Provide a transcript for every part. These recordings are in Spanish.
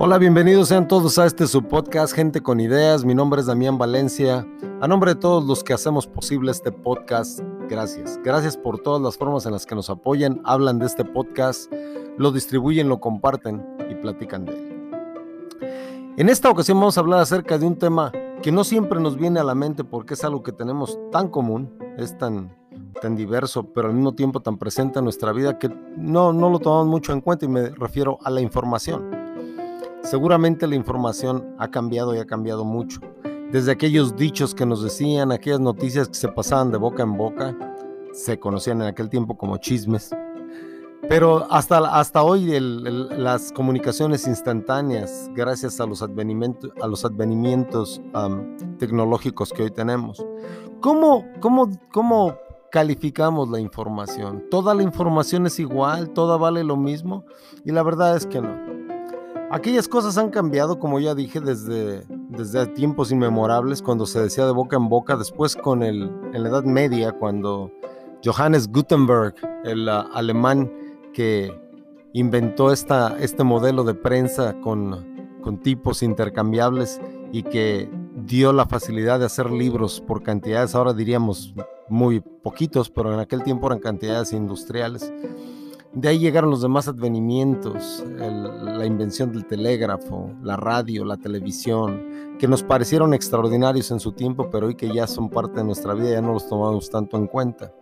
Hola, bienvenidos sean todos a este su podcast Gente con Ideas. Mi nombre es Damián Valencia. A nombre de todos los que hacemos posible este podcast, gracias. Gracias por todas las formas en las que nos apoyan, hablan de este podcast, lo distribuyen, lo comparten y platican de él. En esta ocasión vamos a hablar acerca de un tema que no siempre nos viene a la mente porque es algo que tenemos tan común, es tan, tan diverso, pero al mismo tiempo tan presente en nuestra vida que no, no lo tomamos mucho en cuenta y me refiero a la información. Seguramente la información ha cambiado y ha cambiado mucho. Desde aquellos dichos que nos decían, aquellas noticias que se pasaban de boca en boca, se conocían en aquel tiempo como chismes. Pero hasta, hasta hoy las comunicaciones instantáneas, gracias a los, advenimientos, a los advenimientos tecnológicos que hoy tenemos. ¿Cómo, cómo, ¿Cómo calificamos la información? ¿Toda la información es igual? ¿Toda vale lo mismo? Y la verdad es que no. Aquellas cosas han cambiado, como ya dije, desde, desde tiempos inmemorables, cuando se decía de boca en boca, después con el, en la Edad Media, cuando Johannes Gutenberg, el uh, alemán que inventó esta, este modelo de prensa con, con tipos intercambiables y que dio la facilidad de hacer libros por cantidades, ahora diríamos muy poquitos, pero en aquel tiempo eran cantidades industriales. De ahí llegaron los demás advenimientos, la invención del telégrafo, la radio, la televisión, que nos parecieron extraordinarios en su tiempo, pero hoy que ya son parte de nuestra vida ya no los tomamos tanto en cuenta.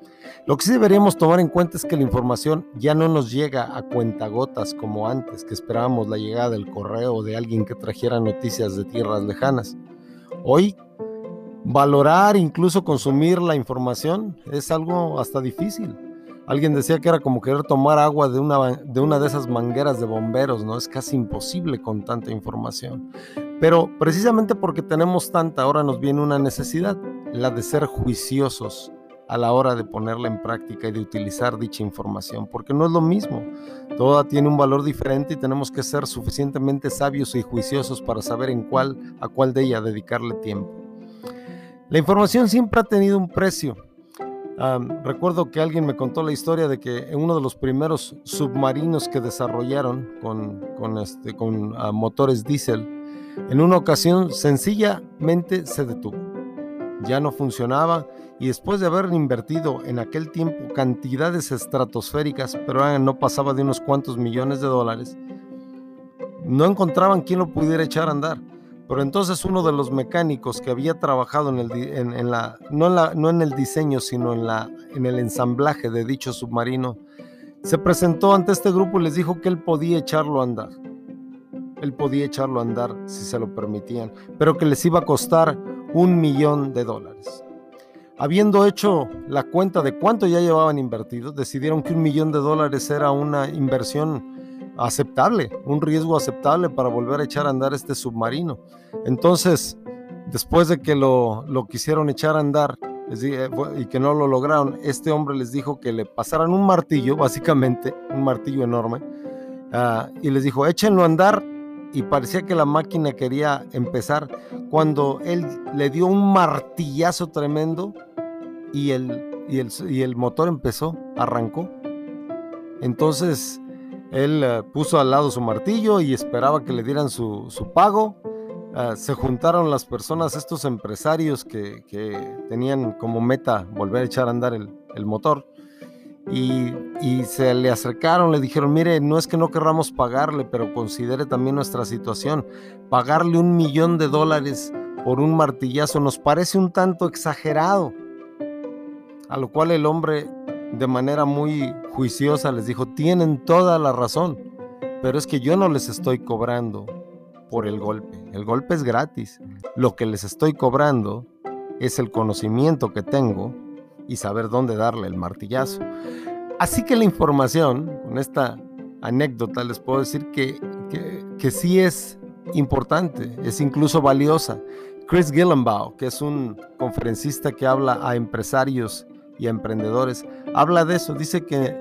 Lo que sí deberíamos tomar en cuenta es que la información ya no nos llega a cuentagotas como antes, que esperábamos la llegada del correo de alguien que trajera noticias de tierras lejanas. Hoy, valorar, incluso consumir la información, es algo hasta difícil. Alguien decía que era como querer tomar agua de una, de esas mangueras de bomberos, ¿no? Es casi imposible con tanta información. Pero precisamente porque tenemos tanta, ahora nos viene una necesidad, la de ser juiciosos a la hora de ponerla en práctica y de utilizar dicha información, porque no es lo mismo. Toda tiene un valor diferente y tenemos que ser suficientemente sabios y juiciosos para saber en cuál, a cuál de ella dedicarle tiempo. La información siempre ha tenido un precio recuerdo que alguien me contó la historia de que en uno de los primeros submarinos que desarrollaron con, este, ah, motores diésel, en una ocasión sencillamente se detuvo. Ya no funcionaba y después de haber invertido en aquel tiempo cantidades estratosféricas, pero no pasaba de unos cuantos millones de dólares, no encontraban quien lo pudiera echar a andar. Pero entonces uno de los mecánicos que había trabajado en el, no, en el diseño, sino en el ensamblaje de dicho submarino, se presentó ante este grupo y les dijo que él podía echarlo a andar. Él podía echarlo a andar si se lo permitían, pero que les iba a costar un millón de dólares. Habiendo hecho la cuenta de cuánto ya llevaban invertido, decidieron que un millón de dólares era una inversión aceptable, un riesgo aceptable para volver a echar a andar este submarino. Entonces, después de que lo, quisieron echar a andar eh, y que no lo lograron, este hombre les dijo que le pasaran un martillo, básicamente, un martillo enorme, ah, y les dijo, échenlo a andar. Y parecía que la máquina quería empezar cuando él le dio un martillazo tremendo y el, y el, y el motor empezó, arrancó. Entonces, él eh, puso al lado su martillo y esperaba que le dieran su, pago. Ah, se juntaron las personas, estos empresarios que, tenían como meta volver a echar a andar el, motor. Y, y, se le acercaron, le dijeron, mire, no es que no querramos pagarle, pero considere también nuestra situación. Pagarle un millón de dólares por un martillazo nos parece un tanto exagerado. A lo cual el hombre de manera muy juiciosa les dijo, tienen toda la razón, pero es que yo no les estoy cobrando por el golpe. El golpe es gratis. Lo que les estoy cobrando es el conocimiento que tengo y saber dónde darle el martillazo. Así que la información, con esta anécdota, les puedo decir que, que, sí es importante, es incluso valiosa. Chris Gillenbaugh, que es un conferencista que habla a empresarios y emprendedores, habla de eso, dice que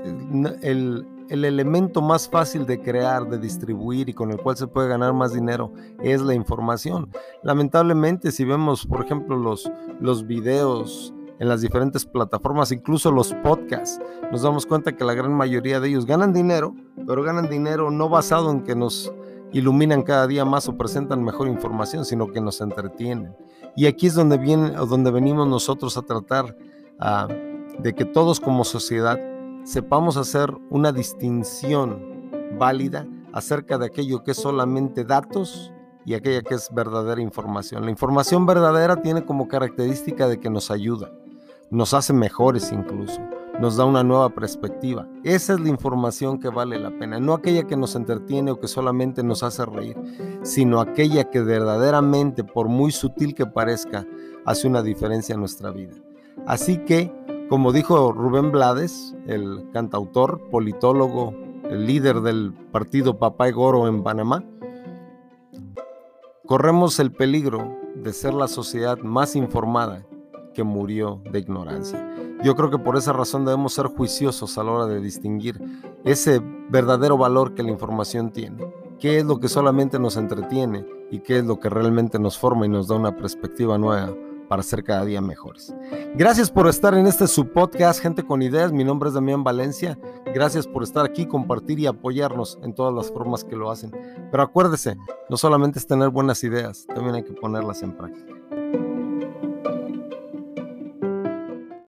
el, el elemento más fácil de crear, de distribuir y con el cual se puede ganar más dinero es la información. Lamentablemente, si vemos, por ejemplo, los, los videos en las diferentes plataformas, incluso los podcasts, nos damos cuenta que la gran mayoría de ellos ganan dinero, pero ganan dinero no basado en que nos iluminan cada día más o presentan mejor información, sino que nos entretienen. Y aquí es donde, viene, donde venimos nosotros a tratar ah, de que todos como sociedad sepamos hacer una distinción válida acerca de aquello que es solamente datos y aquella que es verdadera información. La información verdadera tiene como característica de que nos ayuda, nos hace mejores incluso, nos da una nueva perspectiva. Esa es la información que vale la pena, no aquella que nos entretiene o que solamente nos hace reír, sino aquella que verdaderamente, por muy sutil que parezca, hace una diferencia en nuestra vida. Así que, como dijo Rubén Blades, el cantautor, politólogo, el líder del partido Papay Goro en Panamá, corremos el peligro de ser la sociedad más informada que murió de ignorancia. Yo creo que por esa razón debemos ser juiciosos a la hora de distinguir ese verdadero valor que la información tiene, qué es lo que solamente nos entretiene y qué es lo que realmente nos forma y nos da una perspectiva nueva para ser cada día mejores. Gracias por estar en este subpodcast Gente con Ideas. Mi nombre es Damián Valencia. Gracias por estar aquí, compartir y apoyarnos en todas las formas que lo hacen. Pero acuérdese, no solamente es tener buenas ideas, también hay que ponerlas en práctica.